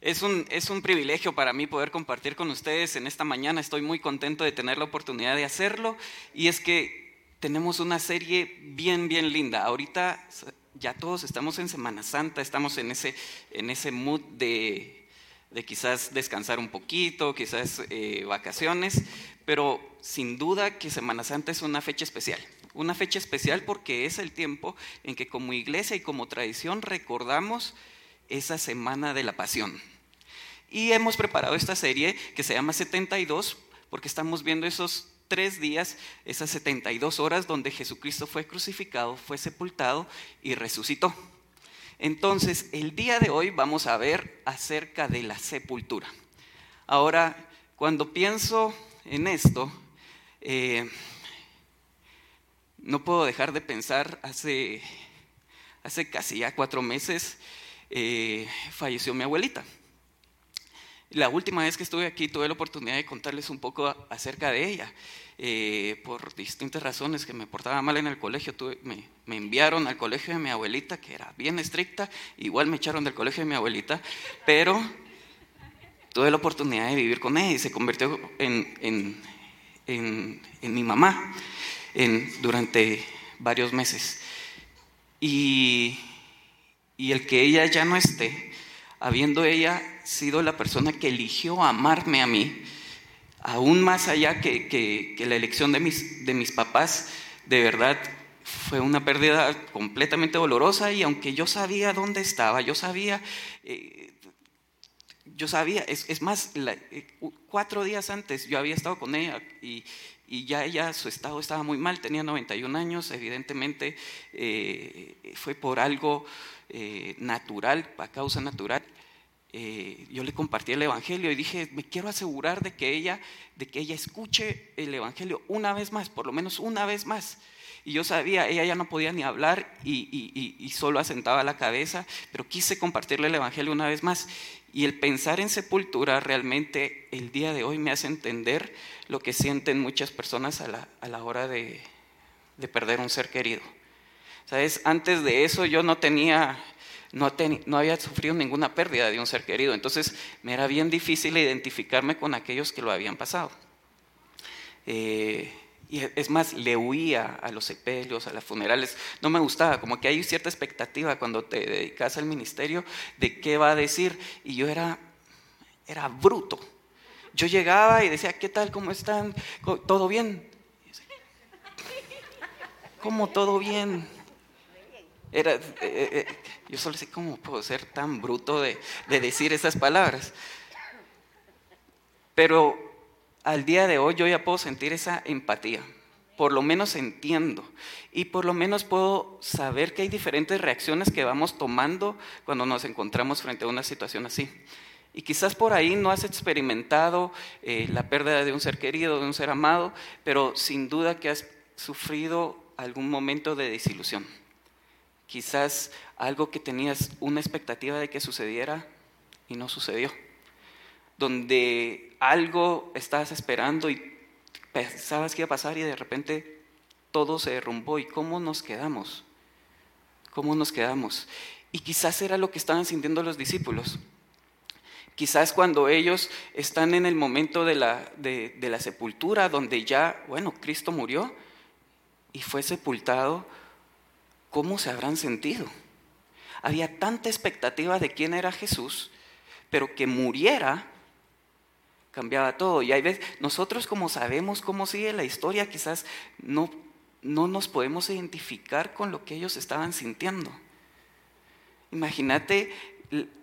Es un, es un privilegio para mí poder compartir con ustedes en esta mañana. Estoy muy contento de tener la oportunidad de hacerlo. Y es que tenemos una serie bien, bien linda. Ahorita ya todos estamos en Semana Santa, estamos en ese, en ese mood de, de quizás descansar un poquito, quizás eh, vacaciones, pero sin duda que Semana Santa es una fecha especial. Una fecha especial porque es el tiempo en que como iglesia y como tradición recordamos esa semana de la pasión. Y hemos preparado esta serie que se llama 72 porque estamos viendo esos tres días, esas 72 horas donde Jesucristo fue crucificado, fue sepultado y resucitó. Entonces, el día de hoy vamos a ver acerca de la sepultura. Ahora, cuando pienso en esto, eh, no puedo dejar de pensar, hace, hace casi ya cuatro meses, eh, falleció mi abuelita. La última vez que estuve aquí tuve la oportunidad de contarles un poco acerca de ella. Eh, por distintas razones que me portaba mal en el colegio, me, enviaron al colegio de mi abuelita, que era bien estricta, igual me echaron del colegio de mi abuelita, pero tuve la oportunidad de vivir con ella y se convirtió en, en mi mamá durante varios meses. Y y el que ella ya no esté, habiendo ella sido la persona que eligió amarme a mí, aún más allá que, la elección de mis, de mis papás, de verdad fue una pérdida completamente dolorosa y aunque yo sabía dónde estaba, yo sabía, eh, yo sabía, es, más, eh, cuatro días antes yo había estado con ella y, ya ella, su estado estaba muy mal, tenía 91 años, evidentemente eh, fue por algo eh, natural, a causa natural, eh, yo le compartí el Evangelio y dije, me quiero asegurar de que, ella, de que ella escuche el Evangelio una vez más, por lo menos una vez más. Y yo sabía, ella ya no podía ni hablar y, y, solo asentaba la cabeza, pero quise compartirle el Evangelio una vez más. Y el pensar en sepultura realmente el día de hoy me hace entender lo que sienten muchas personas a la, a la hora de, de perder un ser querido. ¿Sabes? Antes de eso yo no tenía, no, no, había sufrido ninguna pérdida de un ser querido, entonces me era bien difícil identificarme con aquellos que lo habían pasado. Eh, y es más, le huía a los sepelios, a las funerales. No me gustaba, como que hay cierta expectativa cuando te dedicas al ministerio de qué va a decir. Y yo era, era bruto. Yo llegaba y decía, ¿qué tal? ¿Cómo están? ¿Todo bien? ¿Cómo todo bien? Era, eh, eh, eh, yo solo sé cómo puedo ser tan bruto de, de decir esas palabras. Pero al día de hoy yo ya puedo sentir esa empatía. Por lo menos entiendo. Y por lo menos puedo saber que hay diferentes reacciones que vamos tomando cuando nos encontramos frente a una situación así. Y quizás por ahí no has experimentado la pérdida de un ser querido, de un ser amado, pero sin duda que has sufrido algún momento de desilusión quizás algo que tenías una expectativa de que sucediera y no sucedió. Donde algo estabas esperando y pensabas que iba a pasar y de repente todo se derrumbó. ¿Y cómo nos quedamos? ¿Cómo nos quedamos? Y quizás era lo que estaban sintiendo los discípulos. Quizás cuando ellos están en el momento de la, de la sepultura, donde ya, bueno, Cristo murió y fue sepultado, ¿cómo se habrán sentido? Había tanta expectativa de quién era Jesús, pero que muriera cambiaba todo. Y hay veces, nosotros como sabemos cómo sigue la historia, quizás no, no nos podemos identificar con lo que ellos estaban sintiendo. Imagínate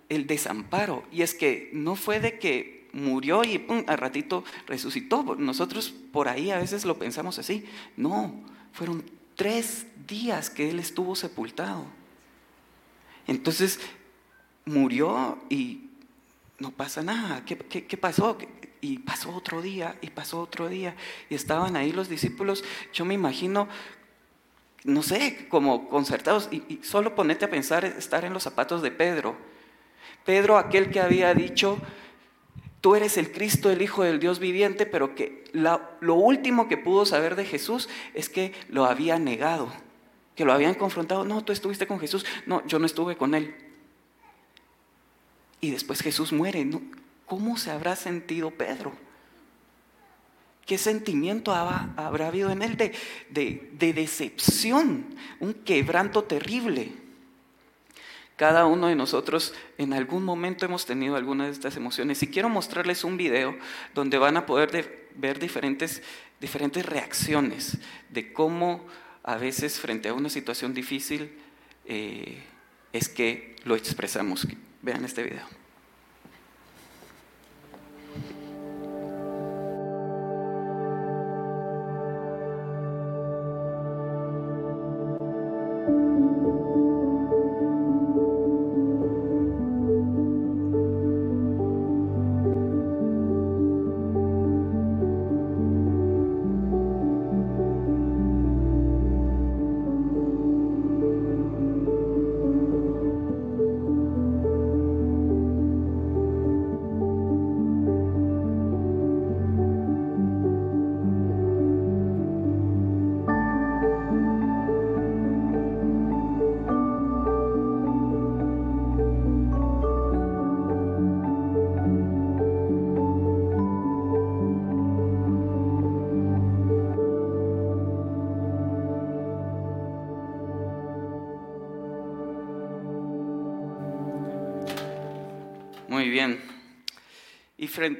el, desamparo. Y es que no fue de que murió y pum, al ratito resucitó. Nosotros por ahí a veces lo pensamos así. No, fueron tres días que él estuvo sepultado. Entonces murió y no pasa nada. ¿Qué, pasó? Y pasó otro día, y pasó otro día. Y estaban ahí los discípulos, yo me imagino, no sé, como concertados. Y, y solo ponete a pensar, estar en los zapatos de Pedro. Pedro, aquel que había dicho, tú eres el Cristo, el Hijo del Dios viviente, pero que lo último que pudo saber de Jesús es que lo había negado, que lo habían confrontado. No, tú estuviste con Jesús. No, yo no estuve con él. y después Jesús muere. ¿Cómo se habrá sentido Pedro? ¿Qué sentimiento habrá habido en él de, de decepción? Un quebranto terrible. Cada uno de nosotros en algún momento hemos tenido alguna de estas emociones y quiero mostrarles un video donde van a poder ver diferentes, diferentes reacciones de cómo a veces frente a una situación difícil eh, es que lo expresamos. Vean este video.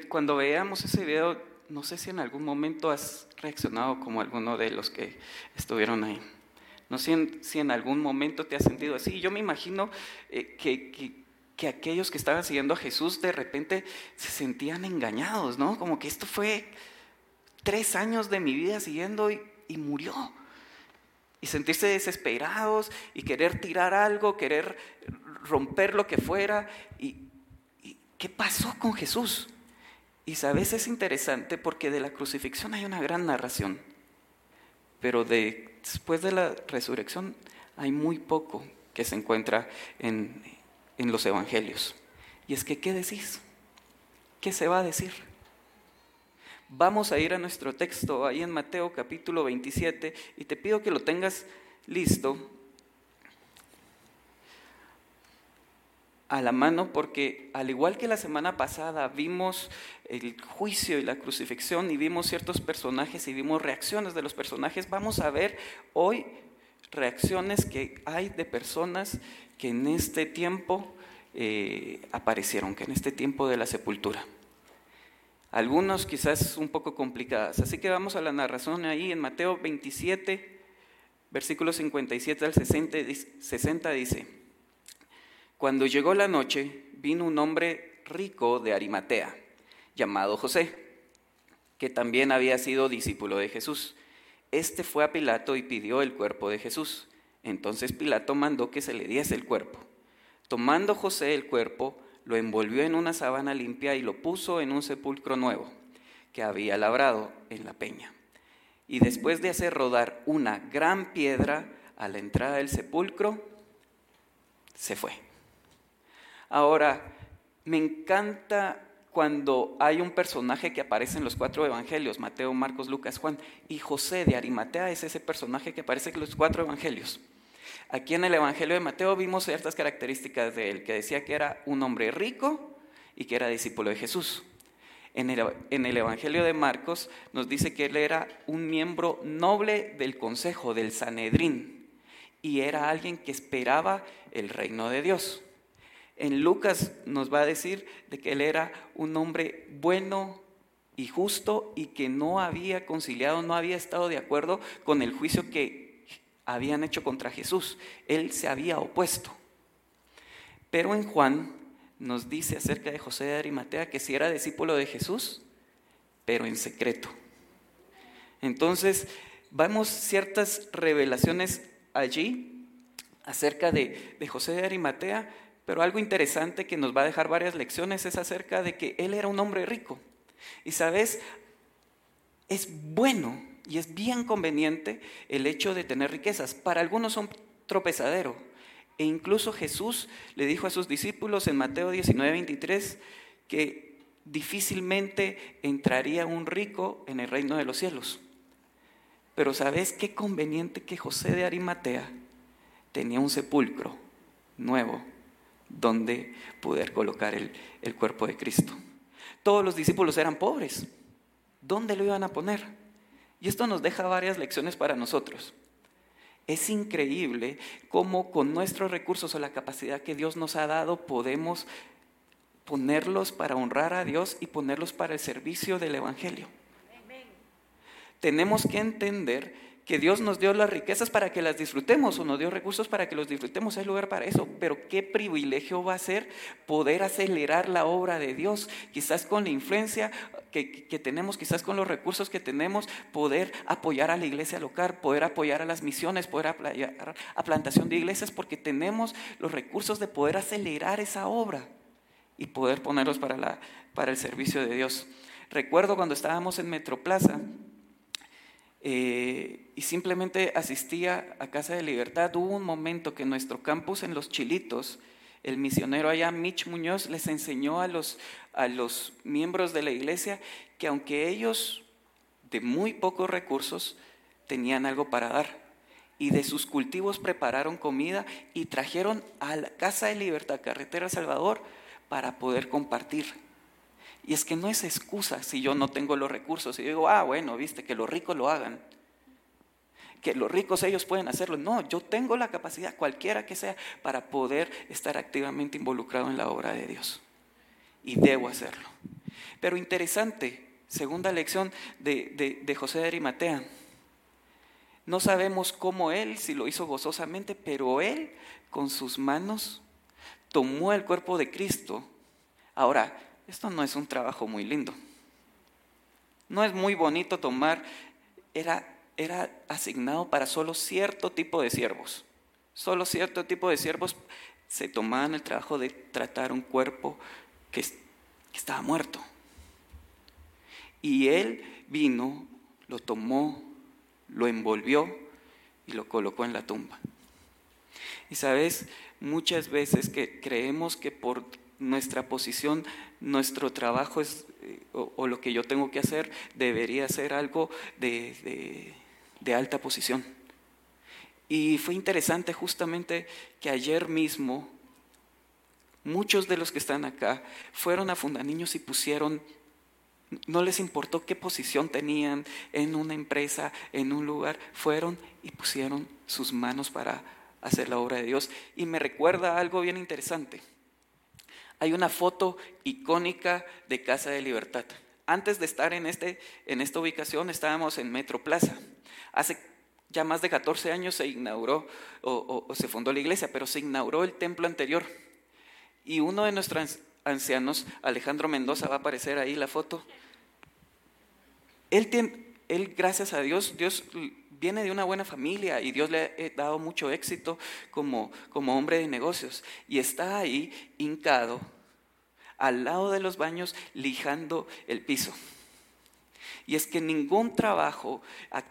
Cuando veamos ese video, no sé si en algún momento has reaccionado como alguno de los que estuvieron ahí. No sé si en, algún momento te has sentido así. Yo me imagino eh, que, que, aquellos que estaban siguiendo a Jesús de repente se sentían engañados, ¿no? Como que esto fue tres años de mi vida siguiendo y, murió. Y sentirse desesperados y querer tirar algo, querer romper lo que fuera. ¿Y, y qué pasó con Jesús? Y sabes, es interesante porque de la crucifixión hay una gran narración, pero de, después de la resurrección hay muy poco que se encuentra en, en los evangelios. Y es que, ¿qué decís? ¿Qué se va a decir? Vamos a ir a nuestro texto ahí en Mateo capítulo 27 y te pido que lo tengas listo a la mano porque al igual que la semana pasada vimos el juicio y la crucifixión y vimos ciertos personajes y vimos reacciones de los personajes, vamos a ver hoy reacciones que hay de personas que en este tiempo eh, aparecieron, que en este tiempo de la sepultura. Algunos quizás un poco complicadas. Así que vamos a la narración ahí en Mateo 27, versículo 57 al 60 dice, cuando llegó la noche, vino un hombre rico de Arimatea, llamado José, que también había sido discípulo de Jesús. Este fue a Pilato y pidió el cuerpo de Jesús. Entonces Pilato mandó que se le diese el cuerpo. Tomando José el cuerpo, lo envolvió en una sábana limpia y lo puso en un sepulcro nuevo que había labrado en la peña. Y después de hacer rodar una gran piedra a la entrada del sepulcro, se fue. Ahora, me encanta cuando hay un personaje que aparece en los cuatro evangelios, Mateo, Marcos, Lucas, Juan, y José de Arimatea es ese personaje que aparece en los cuatro evangelios. Aquí en el Evangelio de Mateo vimos ciertas características de él, que decía que era un hombre rico y que era discípulo de Jesús. En el, en el, Evangelio de Marcos nos dice que él era un miembro noble del Consejo, del Sanedrín, y era alguien que esperaba el reino de Dios. En Lucas nos va a decir de que él era un hombre bueno y justo y que no había conciliado, no había estado de acuerdo con el juicio que habían hecho contra Jesús. Él se había opuesto. Pero en Juan nos dice acerca de José de Arimatea que si era discípulo de Jesús, pero en secreto. Entonces, vemos ciertas revelaciones allí acerca de, de José de Arimatea, pero algo interesante que nos va a dejar varias lecciones es acerca de que él era un hombre rico. Y sabes, es bueno y es bien conveniente el hecho de tener riquezas. Para algunos son tropezadero. E incluso Jesús le dijo a sus discípulos en Mateo 19, 23 que difícilmente entraría un rico en el reino de los cielos. Pero ¿sabes qué conveniente que José de Arimatea tenía un sepulcro nuevo donde poder colocar el, el cuerpo de Cristo. Todos los discípulos eran pobres. ¿Dónde lo iban a poner? Y esto nos deja varias lecciones para nosotros. Es increíble cómo con nuestros recursos o la capacidad que Dios nos ha dado podemos ponerlos para honrar a Dios y ponerlos para el servicio del Evangelio. Tenemos que entender que Dios nos dio las riquezas para que las disfrutemos o nos dio recursos para que los disfrutemos, hay lugar para eso, pero qué privilegio va a ser poder acelerar la obra de Dios, quizás con la influencia que, que, tenemos, quizás con los recursos que tenemos, poder apoyar a la iglesia local, poder apoyar a las misiones, poder apoyar a plantación de iglesias, porque tenemos los recursos de poder acelerar esa obra y poder ponerlos para, la, para el servicio de Dios. Recuerdo cuando estábamos en Metroplaza, eh, y simplemente asistía a Casa de Libertad. Hubo un momento que en nuestro campus en Los Chilitos, el misionero allá, Mitch Muñoz, les enseñó a los, a los miembros de la iglesia que aunque ellos de muy pocos recursos tenían algo para dar, y de sus cultivos prepararon comida y trajeron a la Casa de Libertad, Carretera Salvador, para poder compartir. Y es que no es excusa si yo no tengo los recursos y digo, ah, bueno, viste, que los ricos lo hagan. Que los ricos ellos pueden hacerlo. No, yo tengo la capacidad, cualquiera que sea, para poder estar activamente involucrado en la obra de Dios. Y debo hacerlo. Pero interesante, segunda lección de, de José de Arimatea. No sabemos cómo él, si lo hizo gozosamente, pero él con sus manos tomó el cuerpo de Cristo. Ahora, esto no es un trabajo muy lindo. No es muy bonito tomar, era, era asignado para solo cierto tipo de siervos. Solo cierto tipo de siervos se tomaban el trabajo de tratar un cuerpo que, que estaba muerto. Y él vino, lo tomó, lo envolvió y lo colocó en la tumba. Y sabes, muchas veces que creemos que por nuestra posición, nuestro trabajo es, eh, o, lo que yo tengo que hacer debería ser algo de, alta posición. Y fue interesante justamente que ayer mismo muchos de los que están acá fueron a Fundaniños y pusieron, no les importó qué posición tenían en una empresa, en un lugar, fueron y pusieron sus manos para hacer la obra de Dios. Y me recuerda algo bien interesante. Hay una foto icónica de Casa de Libertad. Antes de estar en, este, en esta ubicación estábamos en Metro Plaza. Hace ya más de 14 años se inauguró o, se fundó la iglesia, pero se inauguró el templo anterior. Y uno de nuestros ancianos, Alejandro Mendoza, va a aparecer ahí la foto. Él, tiene, él gracias a Dios, Dios viene de una buena familia y Dios le ha dado mucho éxito como, como hombre de negocios. Y está ahí hincado al lado de los baños lijando el piso. Y es que ningún trabajo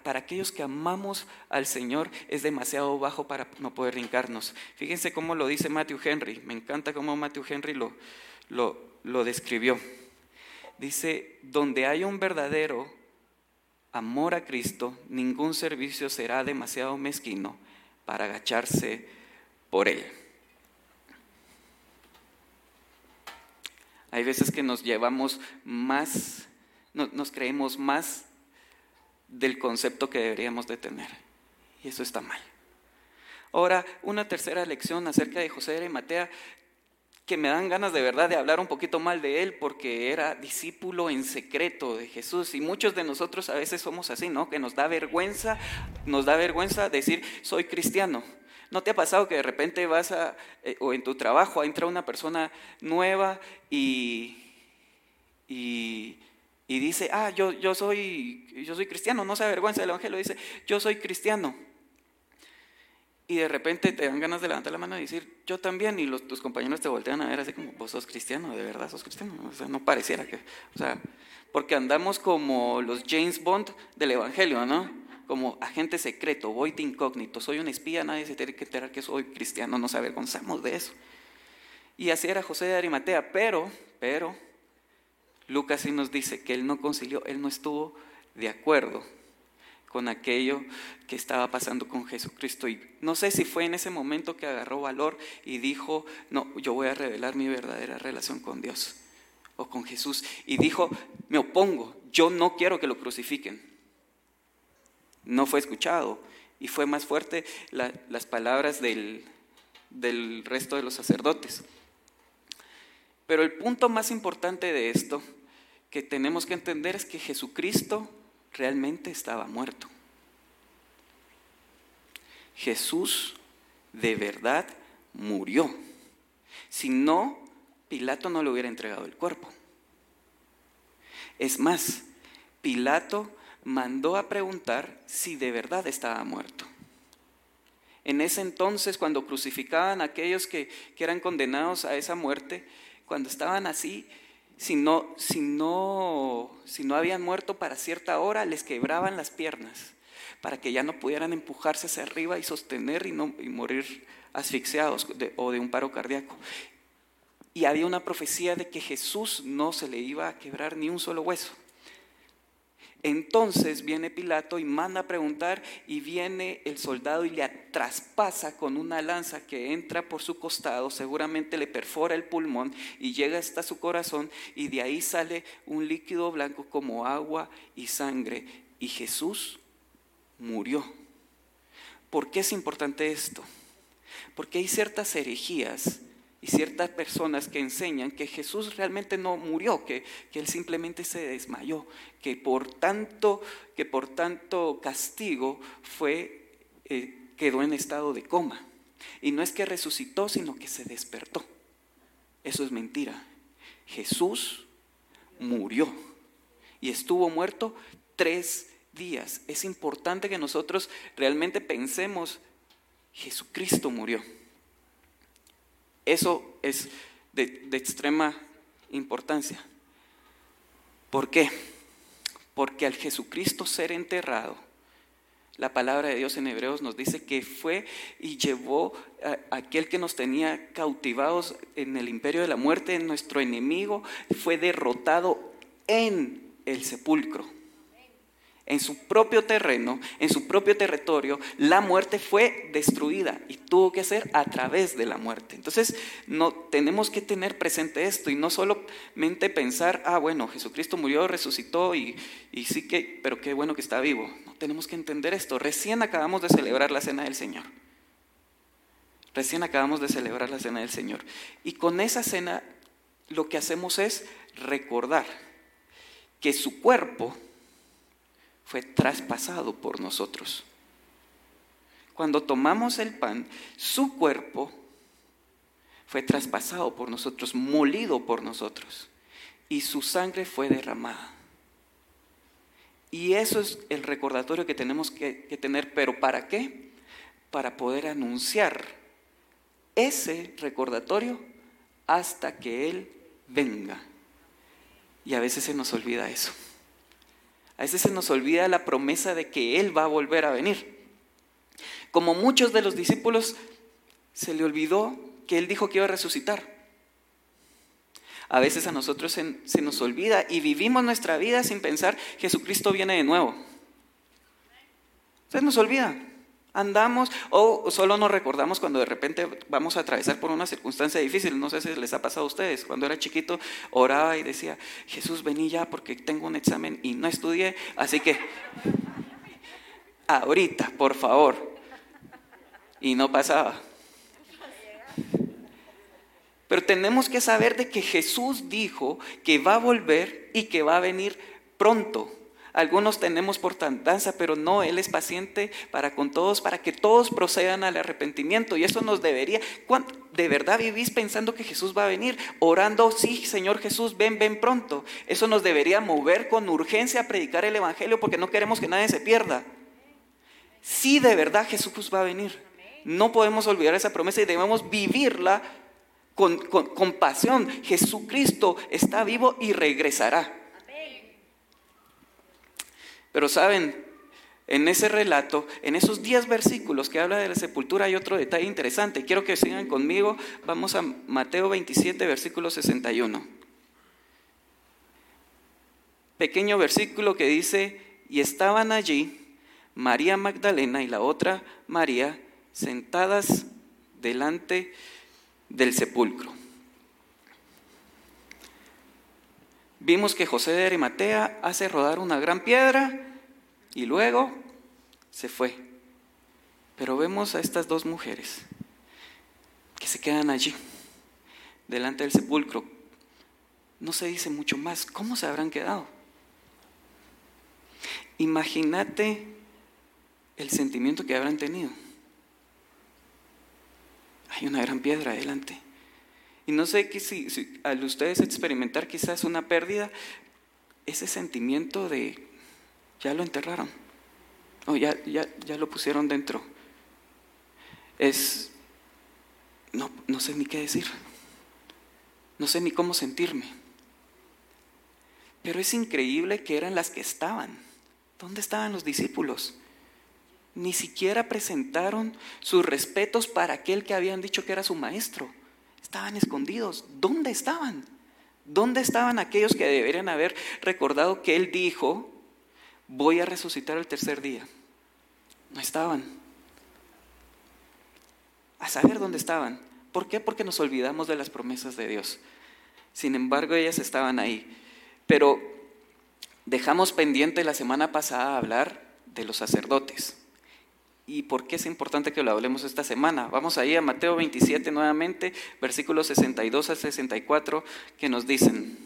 para aquellos que amamos al Señor es demasiado bajo para no poder hincarnos. Fíjense cómo lo dice Matthew Henry. Me encanta cómo Matthew Henry lo, lo, lo describió. Dice, donde hay un verdadero amor a Cristo, ningún servicio será demasiado mezquino para agacharse por Él. Hay veces que nos llevamos más, nos creemos más del concepto que deberíamos de tener. Y eso está mal. Ahora, una tercera lección acerca de José de Arimatea que me dan ganas de verdad de hablar un poquito mal de él porque era discípulo en secreto de Jesús y muchos de nosotros a veces somos así, ¿no? Que nos da vergüenza, nos da vergüenza decir soy cristiano. ¿No te ha pasado que de repente vas a, eh, o en tu trabajo entra una persona nueva y, y, dice, ah, yo, yo, soy, yo soy cristiano, no se avergüenza del Evangelio, dice, yo soy cristiano. Y de repente te dan ganas de levantar la mano y decir, yo también, y los, tus compañeros te voltean a ver así como, vos sos cristiano, de verdad sos cristiano. O sea, no pareciera que, o sea, porque andamos como los James Bond del Evangelio, ¿no? Como agente secreto, voy de incógnito, soy un espía, nadie se tiene que enterar que soy cristiano, nos avergonzamos de eso. Y así era José de Arimatea, pero, pero, Lucas sí nos dice que él no concilió, él no estuvo de acuerdo con aquello que estaba pasando con Jesucristo. Y no sé si fue en ese momento que agarró valor y dijo, no, yo voy a revelar mi verdadera relación con Dios o con Jesús. Y dijo, me opongo, yo no quiero que lo crucifiquen. No fue escuchado y fue más fuerte las palabras del, del resto de los sacerdotes. Pero el punto más importante de esto que tenemos que entender es que Jesucristo realmente estaba muerto. Jesús de verdad murió. Si no, Pilato no le hubiera entregado el cuerpo. Es más, Pilato mandó a preguntar si de verdad estaba muerto. En ese entonces, cuando crucificaban a aquellos que, eran condenados a esa muerte, cuando estaban así, si no, si no, si no habían muerto para cierta hora, les quebraban las piernas para que ya no pudieran empujarse hacia arriba y sostener y, no, y morir asfixiados o de un paro cardíaco. Y había una profecía de que Jesús no se le iba a quebrar ni un solo hueso. Entonces viene Pilato y manda a preguntar y viene el soldado y le traspasa con una lanza que entra por su costado, seguramente le perfora el pulmón y llega hasta su corazón y de ahí sale un líquido blanco como agua y sangre. Y Jesús murió. ¿Por qué es importante esto? Porque hay ciertas herejías y ciertas personas que enseñan que Jesús realmente no murió, que, que él simplemente se desmayó, que por tanto, que por tanto castigo fue, eh, quedó en estado de coma. Y no es que resucitó, sino que se despertó. Eso es mentira. Jesús murió y estuvo muerto tres días. Es importante que nosotros realmente pensemos, Jesucristo murió. Eso es de, extrema importancia. ¿Por qué? Porque al Jesucristo ser enterrado, la palabra de Dios en Hebreos nos dice que fue y llevó a aquel que nos tenía cautivados en el imperio de la muerte, nuestro enemigo, fue derrotado en el sepulcro en su propio terreno, en su propio territorio, la muerte fue destruida y tuvo que ser a través de la muerte. Entonces, no tenemos que tener presente esto y no solamente pensar, ah, bueno, Jesucristo murió, resucitó y, sí que, pero qué bueno que está vivo. Tenemos que entender esto. Recién acabamos de celebrar la cena del Señor. Recién acabamos de celebrar la cena del Señor. Y con esa cena lo que hacemos es recordar que su cuerpo fue traspasado por nosotros. Cuando tomamos el pan, su cuerpo fue traspasado por nosotros, molido por nosotros, y su sangre fue derramada. Y eso es el recordatorio que tenemos que, tener, pero ¿para qué? Para poder anunciar ese recordatorio hasta que Él venga. Y a veces se nos olvida eso. A veces se nos olvida la promesa de que Él va a volver a venir. Como muchos de los discípulos, se le olvidó que Él dijo que iba a resucitar. A veces a nosotros se, nos olvida y vivimos nuestra vida sin pensar Jesucristo viene de nuevo. Se nos olvida andamos o solo nos recordamos cuando de repente vamos a atravesar por una circunstancia difícil. No sé si les ha pasado a ustedes. Cuando era chiquito oraba y decía, Jesús, vení ya porque tengo un examen y no estudié. Así que, ahorita, por favor. Y no pasaba. Pero tenemos que saber de que Jesús dijo que va a volver y que va a venir pronto. Algunos tenemos por tandanza, pero no, Él es paciente para con todos, para que todos procedan al arrepentimiento. Y eso nos debería, ¿de verdad vivís pensando que Jesús va a venir? Orando, sí, Señor Jesús, ven, ven pronto. Eso nos debería mover con urgencia a predicar el Evangelio porque no queremos que nadie se pierda. Sí, de verdad Jesús va a venir. No podemos olvidar esa promesa y debemos vivirla con, con pasión. Jesucristo está vivo y regresará. Pero saben, en ese relato, en esos 10 versículos que habla de la sepultura, hay otro detalle interesante. Quiero que sigan conmigo. Vamos a Mateo 27, versículo 61. Pequeño versículo que dice, y estaban allí María Magdalena y la otra María sentadas delante del sepulcro. Vimos que José de Arimatea hace rodar una gran piedra y luego se fue. Pero vemos a estas dos mujeres que se quedan allí, delante del sepulcro. No se dice mucho más. ¿Cómo se habrán quedado? Imagínate el sentimiento que habrán tenido. Hay una gran piedra adelante. Y no sé si, si, al ustedes experimentar quizás una pérdida, ese sentimiento de ya lo enterraron, o ya, ya, ya lo pusieron dentro, es, no, no sé ni qué decir, no sé ni cómo sentirme. Pero es increíble que eran las que estaban. ¿Dónde estaban los discípulos? Ni siquiera presentaron sus respetos para aquel que habían dicho que era su maestro. Estaban escondidos. ¿Dónde estaban? ¿Dónde estaban aquellos que deberían haber recordado que Él dijo, voy a resucitar el tercer día? No estaban. A saber dónde estaban. ¿Por qué? Porque nos olvidamos de las promesas de Dios. Sin embargo, ellas estaban ahí. Pero dejamos pendiente la semana pasada hablar de los sacerdotes. ¿Y por qué es importante que lo hablemos esta semana? Vamos ahí a Mateo 27 nuevamente, versículos 62 a 64, que nos dicen,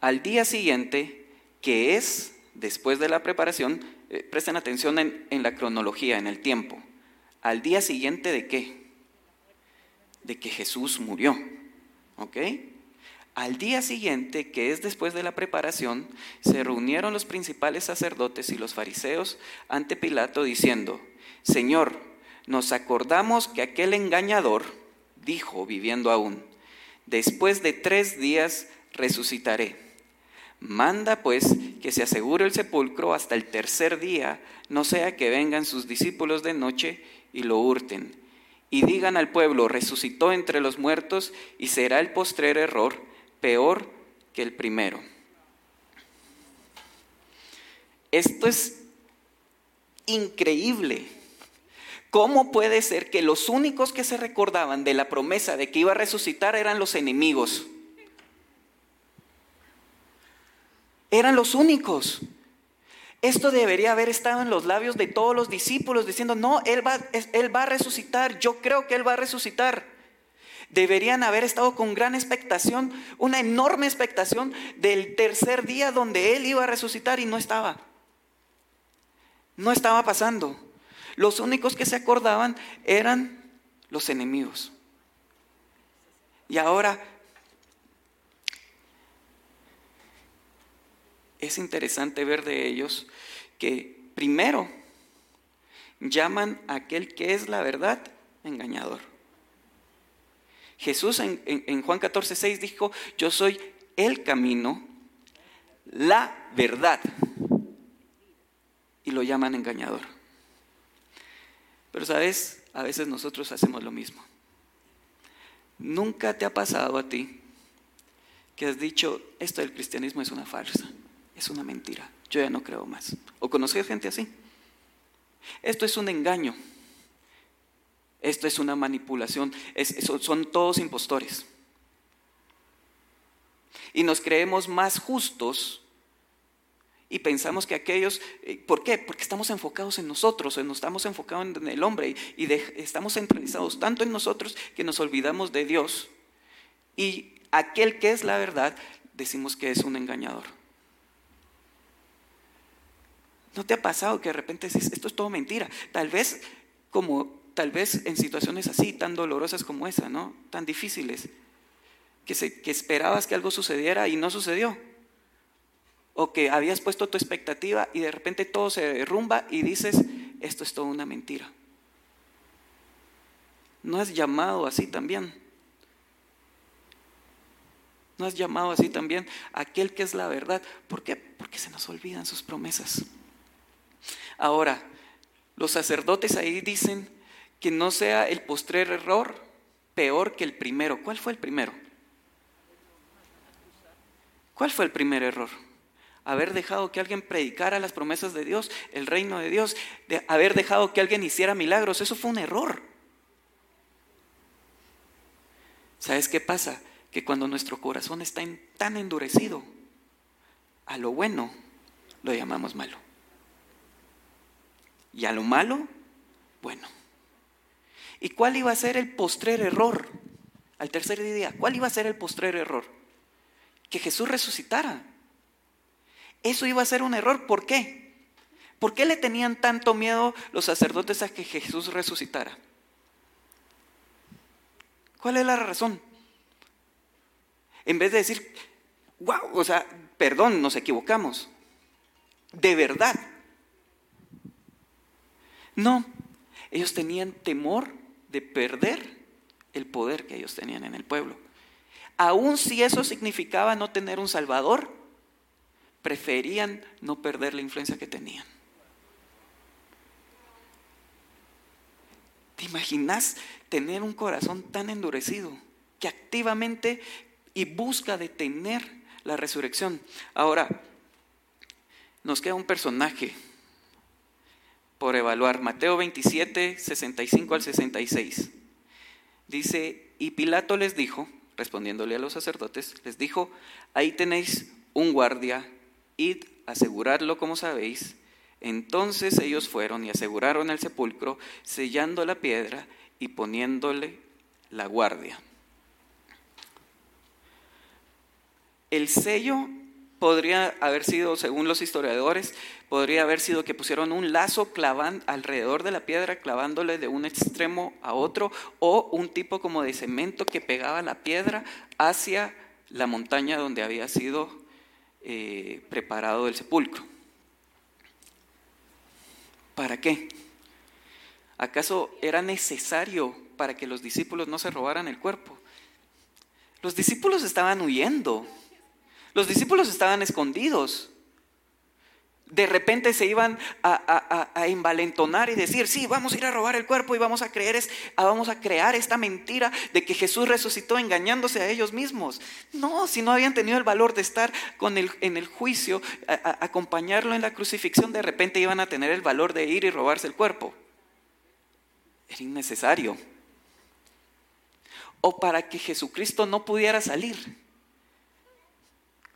al día siguiente, que es después de la preparación, eh, presten atención en, en la cronología, en el tiempo, al día siguiente de qué? De que Jesús murió, ¿ok? Al día siguiente, que es después de la preparación, se reunieron los principales sacerdotes y los fariseos ante Pilato diciendo, Señor, nos acordamos que aquel engañador dijo, viviendo aún, después de tres días resucitaré. Manda pues que se asegure el sepulcro hasta el tercer día, no sea que vengan sus discípulos de noche y lo hurten. Y digan al pueblo, resucitó entre los muertos y será el postrer error peor que el primero. Esto es increíble. ¿Cómo puede ser que los únicos que se recordaban de la promesa de que iba a resucitar eran los enemigos? Eran los únicos. Esto debería haber estado en los labios de todos los discípulos diciendo, no, él va, él va a resucitar, yo creo que Él va a resucitar. Deberían haber estado con gran expectación, una enorme expectación del tercer día donde Él iba a resucitar y no estaba. No estaba pasando. Los únicos que se acordaban eran los enemigos. Y ahora es interesante ver de ellos que primero llaman a aquel que es la verdad engañador. Jesús en, Juan 14, 6 dijo, yo soy el camino, la verdad. Y lo llaman engañador. Pero sabes, a veces nosotros hacemos lo mismo. Nunca te ha pasado a ti que has dicho, esto del cristianismo es una farsa, es una mentira, yo ya no creo más. ¿O conoces gente así? Esto es un engaño, esto es una manipulación, son todos impostores. Y nos creemos más justos y pensamos que aquellos, eh, ¿por qué? Porque estamos enfocados en nosotros, nos estamos enfocados en el hombre y, estamos centralizados tanto en nosotros que nos olvidamos de Dios. Y aquel que es la verdad, decimos que es un engañador. ¿No te ha pasado que de repente dices, esto es todo mentira? Tal vez como, tal vez en situaciones así, tan dolorosas como esa, ¿no? Tan difíciles, que, que esperabas que algo sucediera y no sucedió o que habías puesto tu expectativa y de repente todo se derrumba y dices, esto es toda una mentira. ¿No has llamado así también? ¿No has llamado así también aquel que es la verdad? ¿Por qué? Porque se nos olvidan sus promesas. Ahora, los sacerdotes ahí dicen que no sea el postrer error peor que el primero. ¿Cuál fue el primero? ¿Cuál fue el primer error? haber dejado que alguien predicara las promesas de Dios, el reino de Dios, de haber dejado que alguien hiciera milagros. Eso fue un error. ¿Sabes qué pasa? Que cuando nuestro corazón está tan endurecido, a lo bueno lo llamamos malo. Y a lo malo, bueno. ¿Y cuál iba a ser el postrer error? Al tercer día, ¿cuál iba a ser el postrer error? Que Jesús resucitara. Eso iba a ser un error. ¿Por qué? ¿Por qué le tenían tanto miedo los sacerdotes a que Jesús resucitara? ¿Cuál es la razón? En vez de decir, wow, o sea, perdón, nos equivocamos. De verdad. No, ellos tenían temor de perder el poder que ellos tenían en el pueblo. Aun si eso significaba no tener un salvador, preferían no perder la influencia que tenían. ¿Te imaginas tener un corazón tan endurecido que activamente y busca detener la resurrección? Ahora, nos queda un personaje por evaluar. Mateo 27, 65 al 66. Dice, y Pilato les dijo, respondiéndole a los sacerdotes, les dijo, ahí tenéis un guardia, id, asegurarlo como sabéis. Entonces ellos fueron y aseguraron el sepulcro, sellando la piedra y poniéndole la guardia. El sello podría haber sido, según los historiadores, podría haber sido que pusieron un lazo clavan, alrededor de la piedra, clavándole de un extremo a otro, o un tipo como de cemento que pegaba la piedra hacia la montaña donde había sido eh, preparado el sepulcro. ¿Para qué? ¿Acaso era necesario para que los discípulos no se robaran el cuerpo? Los discípulos estaban huyendo. Los discípulos estaban escondidos. De repente se iban a, envalentonar y decir, sí, vamos a ir a robar el cuerpo y vamos a, creer vamos a crear esta mentira de que Jesús resucitó engañándose a ellos mismos. No, si no habían tenido el valor de estar con en el juicio, acompañarlo en la crucifixión, de repente iban a tener el valor de ir y robarse el cuerpo. Era innecesario. O para que Jesucristo no pudiera salir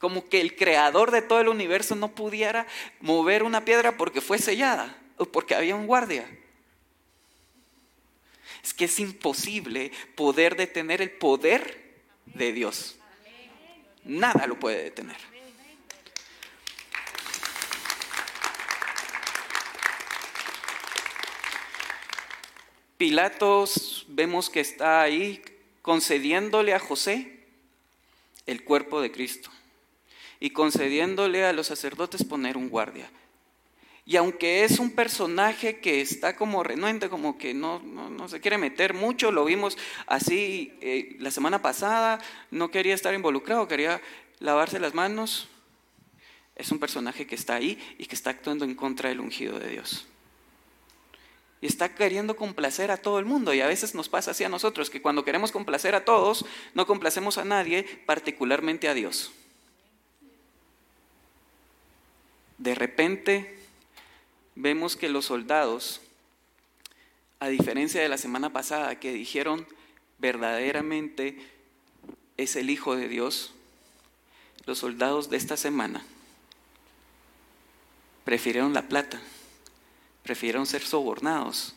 como que el creador de todo el universo no pudiera mover una piedra porque fue sellada o porque había un guardia. Es que es imposible poder detener el poder de Dios. Nada lo puede detener. Pilatos vemos que está ahí concediéndole a José el cuerpo de Cristo y concediéndole a los sacerdotes poner un guardia. Y aunque es un personaje que está como renuente, como que no, no, se quiere meter mucho, lo vimos así eh, la semana pasada, no quería estar involucrado, quería lavarse las manos, es un personaje que está ahí y que está actuando en contra del ungido de Dios. Y está queriendo complacer a todo el mundo. Y a veces nos pasa así a nosotros, que cuando queremos complacer a todos, no complacemos a nadie, particularmente a Dios. De repente vemos que los soldados, a diferencia de la semana pasada que dijeron verdaderamente es el Hijo de Dios, los soldados de esta semana prefirieron la plata, prefirieron ser sobornados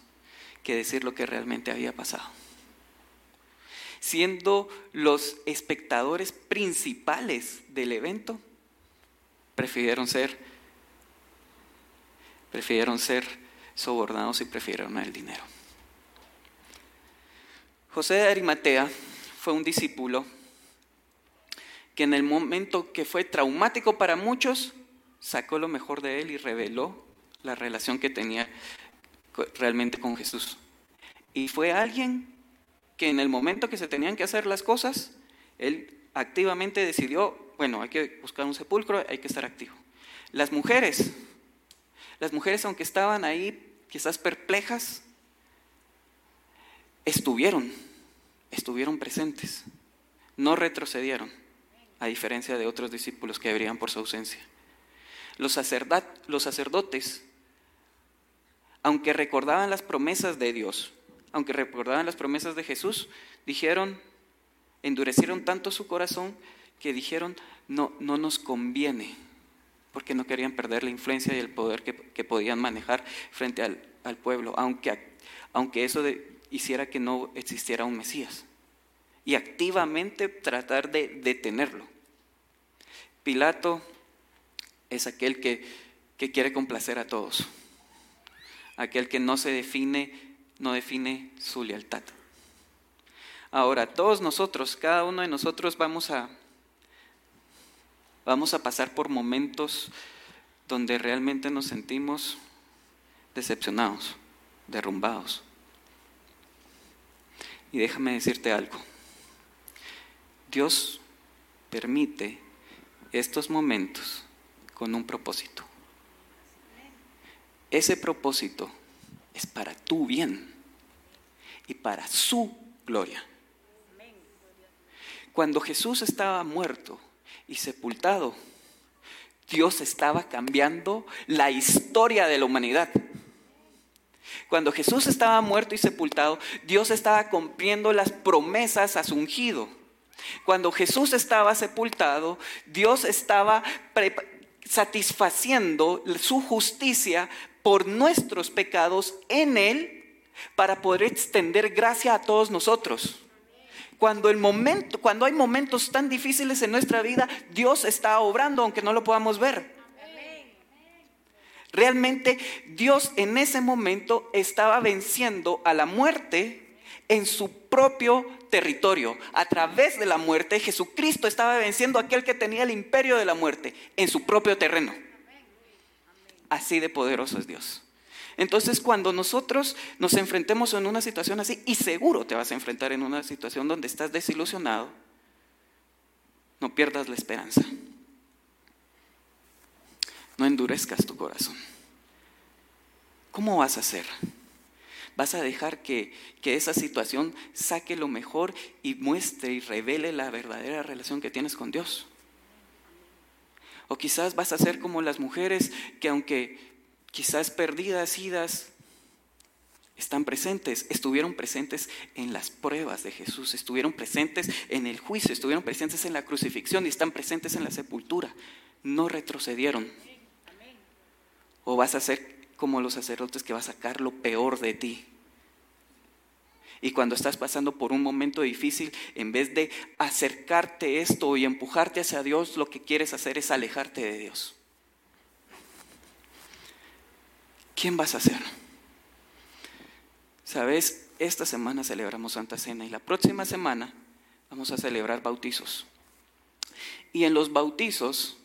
que decir lo que realmente había pasado. Siendo los espectadores principales del evento, prefirieron ser prefirieron ser sobornados y prefirieron el dinero. José de Arimatea fue un discípulo que en el momento que fue traumático para muchos, sacó lo mejor de él y reveló la relación que tenía realmente con Jesús. Y fue alguien que en el momento que se tenían que hacer las cosas, él activamente decidió, bueno, hay que buscar un sepulcro, hay que estar activo. Las mujeres las mujeres, aunque estaban ahí quizás perplejas, estuvieron, estuvieron presentes, no retrocedieron, a diferencia de otros discípulos que habrían por su ausencia. los, los sacerdotes, aunque recordaban las promesas de Dios, aunque recordaban las promesas de Jesús, dijeron, endurecieron tanto su corazón que dijeron, no, no nos conviene, porque no querían perder la influencia y el poder que, podían manejar frente al, pueblo, aunque, aunque eso hiciera que no existiera un Mesías, y activamente tratar de detenerlo. Pilato es aquel que, que quiere complacer a todos, aquel que no se define, no define su lealtad. Ahora, todos nosotros, cada uno de nosotros vamos a, vamos a pasar por momentos donde realmente nos sentimos decepcionados, derrumbados. Y déjame decirte algo. Dios permite estos momentos con un propósito. Ese propósito es para tu bien y para su gloria. Cuando Jesús estaba muerto y sepultado, Dios estaba cambiando la historia de la humanidad. Cuando Jesús estaba muerto y sepultado, Dios estaba cumpliendo las promesas a su ungido. Cuando Jesús estaba sepultado, Dios estaba satisfaciendo su justicia por nuestros pecados en Él para poder extender gracia a todos nosotros. Cuando, el momento, cuando hay momentos tan difíciles en nuestra vida, Dios está obrando aunque no lo podamos ver. Realmente Dios en ese momento estaba venciendo a la muerte en su propio territorio. A través de la muerte, Jesucristo estaba venciendo a aquel que tenía el imperio de la muerte en su propio terreno. Así de poderoso es Dios. Entonces, cuando nosotros nos enfrentemos en una situación así, y seguro te vas a enfrentar en una situación donde estás desilusionado, no pierdas la esperanza. No endurezcas tu corazón. ¿Cómo vas a hacer? ¿Vas a dejar que, que, esa situación saque lo mejor y muestre y revele la verdadera relación que tienes con Dios? O quizás vas a ser como las mujeres que aunque quizás perdidas, idas, están presentes, estuvieron presentes en las pruebas de Jesús, estuvieron presentes en el juicio, estuvieron presentes en la crucifixión y están presentes en la sepultura. No retrocedieron. O vas a ser como los sacerdotes que va a sacar lo peor de ti. Y cuando estás pasando por un momento difícil, en vez de acercarte esto y empujarte hacia Dios, lo que quieres hacer es alejarte de Dios. ¿Quién vas a ser? Sabes, esta semana celebramos Santa Cena y la próxima semana vamos a celebrar bautizos. Y en los bautizos,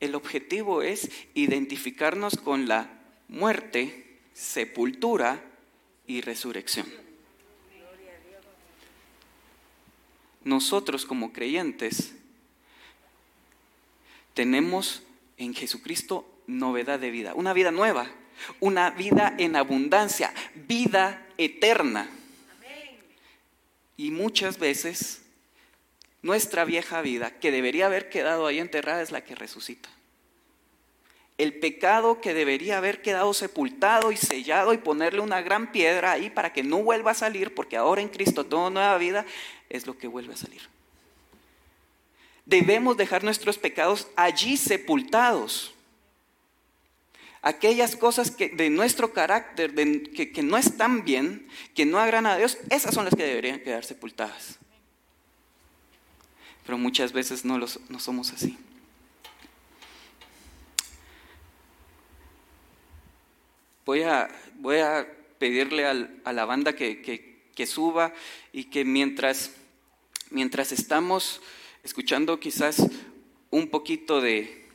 el objetivo es identificarnos con la muerte, sepultura y resurrección. Nosotros como creyentes tenemos en Jesucristo novedad de vida, una vida nueva, una vida en abundancia, vida eterna. Y muchas veces nuestra vieja vida, que debería haber quedado ahí enterrada, es la que resucita. El pecado que debería haber quedado sepultado y sellado y ponerle una gran piedra ahí para que no vuelva a salir, porque ahora en Cristo toda nueva vida es lo que vuelve a salir. Debemos dejar nuestros pecados allí sepultados aquellas cosas que de nuestro carácter que, no están bien, que no agradan a Dios, esas son las que deberían quedar sepultadas. Pero muchas veces no, los, no somos así. Voy a, voy a pedirle a la banda que, suba y que mientras, mientras estamos escuchando quizás un poquito de,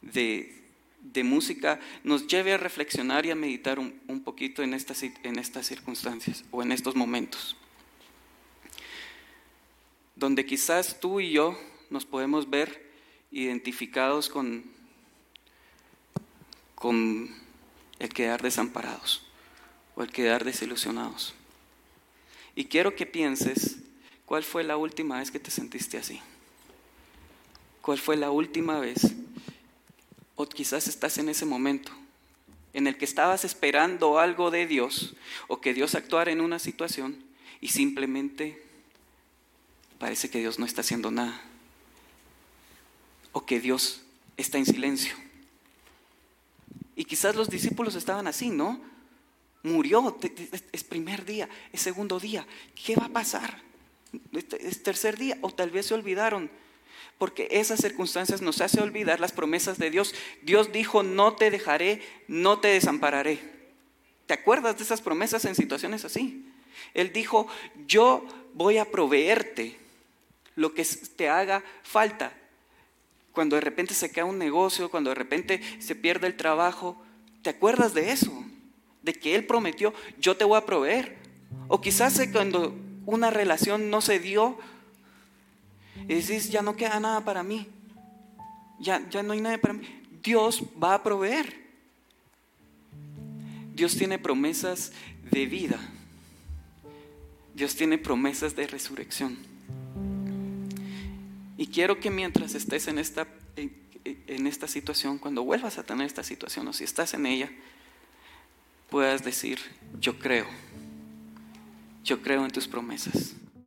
de, de música nos lleve a reflexionar y a meditar un, poquito en estas, en estas circunstancias o en estos momentos. Donde quizás tú y yo nos podemos ver identificados con, con el quedar desamparados o el quedar desilusionados. Y quiero que pienses cuál fue la última vez que te sentiste así. ¿Cuál fue la última vez Quizás estás en ese momento en el que estabas esperando algo de Dios o que Dios actuara en una situación y simplemente parece que Dios no está haciendo nada o que Dios está en silencio. Y quizás los discípulos estaban así, ¿no? Murió, es primer día, es segundo día. ¿Qué va a pasar? Es tercer día o tal vez se olvidaron porque esas circunstancias nos hace olvidar las promesas de Dios. Dios dijo, no te dejaré, no te desampararé. ¿Te acuerdas de esas promesas en situaciones así? Él dijo, yo voy a proveerte lo que te haga falta. Cuando de repente se cae un negocio, cuando de repente se pierde el trabajo, ¿te acuerdas de eso? De que Él prometió, yo te voy a proveer. O quizás cuando una relación no se dio, y decís, ya no queda nada para mí. Ya, ya no hay nada para mí. Dios va a proveer. Dios tiene promesas de vida. Dios tiene promesas de resurrección. Y quiero que mientras estés en esta, en esta situación, cuando vuelvas a tener esta situación o si estás en ella, puedas decir, yo creo, yo creo en tus promesas.